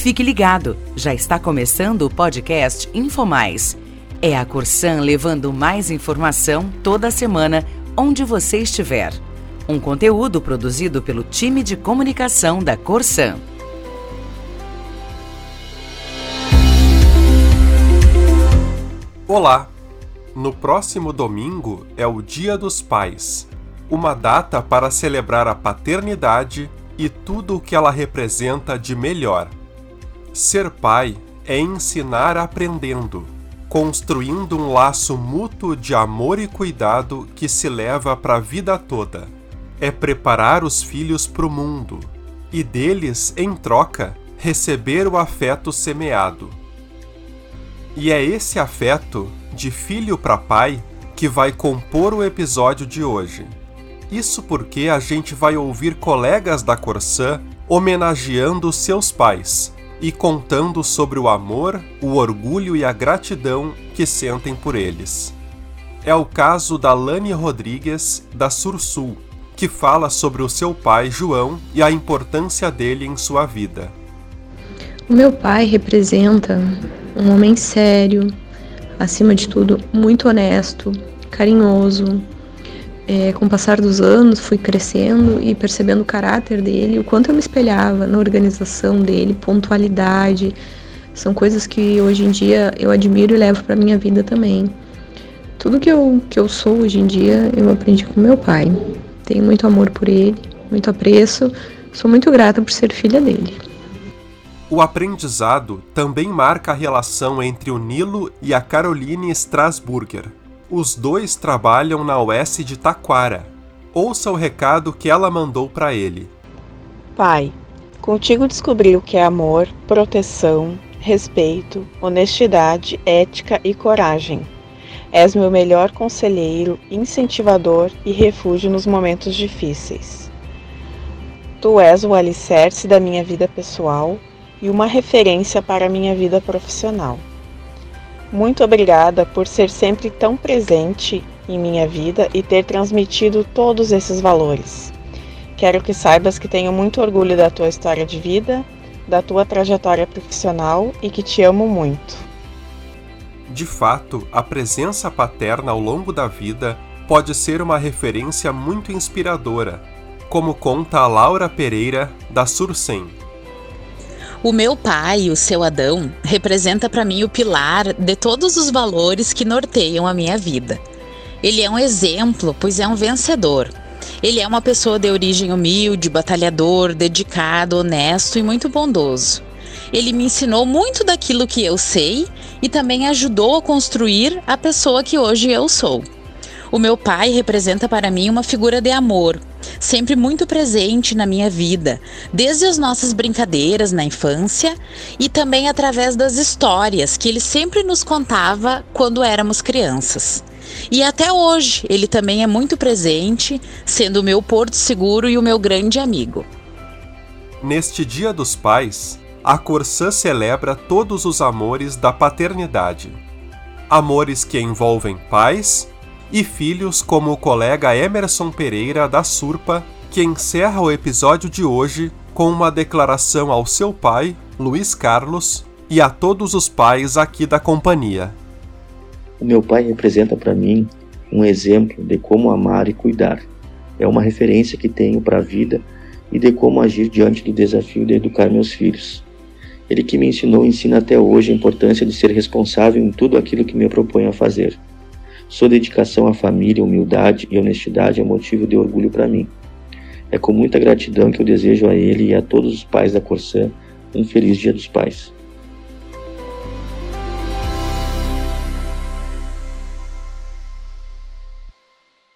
Fique ligado, já está começando o podcast InfoMais. É a Corsan levando mais informação toda semana, onde você estiver. Um conteúdo produzido pelo time de comunicação da Corsan. Olá! No próximo domingo é o Dia dos Pais, uma data para celebrar a paternidade e tudo o que ela representa de melhor. Ser pai é ensinar aprendendo, construindo um laço mútuo de amor e cuidado que se leva para a vida toda. É preparar os filhos para o mundo e deles, em troca, receber o afeto semeado. E é esse afeto, de filho para pai, que vai compor o episódio de hoje. Isso porque a gente vai ouvir colegas da Corsã homenageando seus pais e contando sobre o amor, o orgulho e a gratidão que sentem por eles. É o caso da Lani Rodrigues, da Sursul, que fala sobre o seu pai João e a importância dele em sua vida. O meu pai representa um homem sério, acima de tudo, muito honesto, carinhoso, é, com o passar dos anos, fui crescendo e percebendo o caráter dele, o quanto eu me espelhava na organização dele, pontualidade. São coisas que hoje em dia eu admiro e levo para minha vida também. Tudo que eu, que eu sou hoje em dia eu aprendi com meu pai. Tenho muito amor por ele, muito apreço, sou muito grata por ser filha dele. O aprendizado também marca a relação entre o Nilo e a Caroline Strasburger, os dois trabalham na UES de Taquara. Ouça o recado que ela mandou para ele. Pai, contigo descobri o que é amor, proteção, respeito, honestidade, ética e coragem. És meu melhor conselheiro, incentivador e refúgio nos momentos difíceis. Tu és o alicerce da minha vida pessoal e uma referência para a minha vida profissional. Muito obrigada por ser sempre tão presente em minha vida e ter transmitido todos esses valores. Quero que saibas que tenho muito orgulho da tua história de vida, da tua trajetória profissional e que te amo muito. De fato, a presença paterna ao longo da vida pode ser uma referência muito inspiradora, como conta a Laura Pereira, da Sursen. O meu pai, o seu Adão, representa para mim o pilar de todos os valores que norteiam a minha vida. Ele é um exemplo, pois é um vencedor. Ele é uma pessoa de origem humilde, batalhador, dedicado, honesto e muito bondoso. Ele me ensinou muito daquilo que eu sei e também ajudou a construir a pessoa que hoje eu sou. O meu pai representa para mim uma figura de amor, sempre muito presente na minha vida, desde as nossas brincadeiras na infância e também através das histórias que ele sempre nos contava quando éramos crianças. E até hoje ele também é muito presente, sendo o meu porto seguro e o meu grande amigo. Neste Dia dos Pais, a Corsã celebra todos os amores da paternidade. Amores que envolvem pais, e filhos como o colega Emerson Pereira da Surpa, que encerra o episódio de hoje com uma declaração ao seu pai, Luiz Carlos, e a todos os pais aqui da companhia. O meu pai representa para mim um exemplo de como amar e cuidar. É uma referência que tenho para a vida e de como agir diante do desafio de educar meus filhos. Ele que me ensinou e ensina até hoje a importância de ser responsável em tudo aquilo que me proponho a fazer. Sua dedicação à família, humildade e honestidade é motivo de orgulho para mim. É com muita gratidão que eu desejo a ele e a todos os pais da Corsã um feliz Dia dos Pais.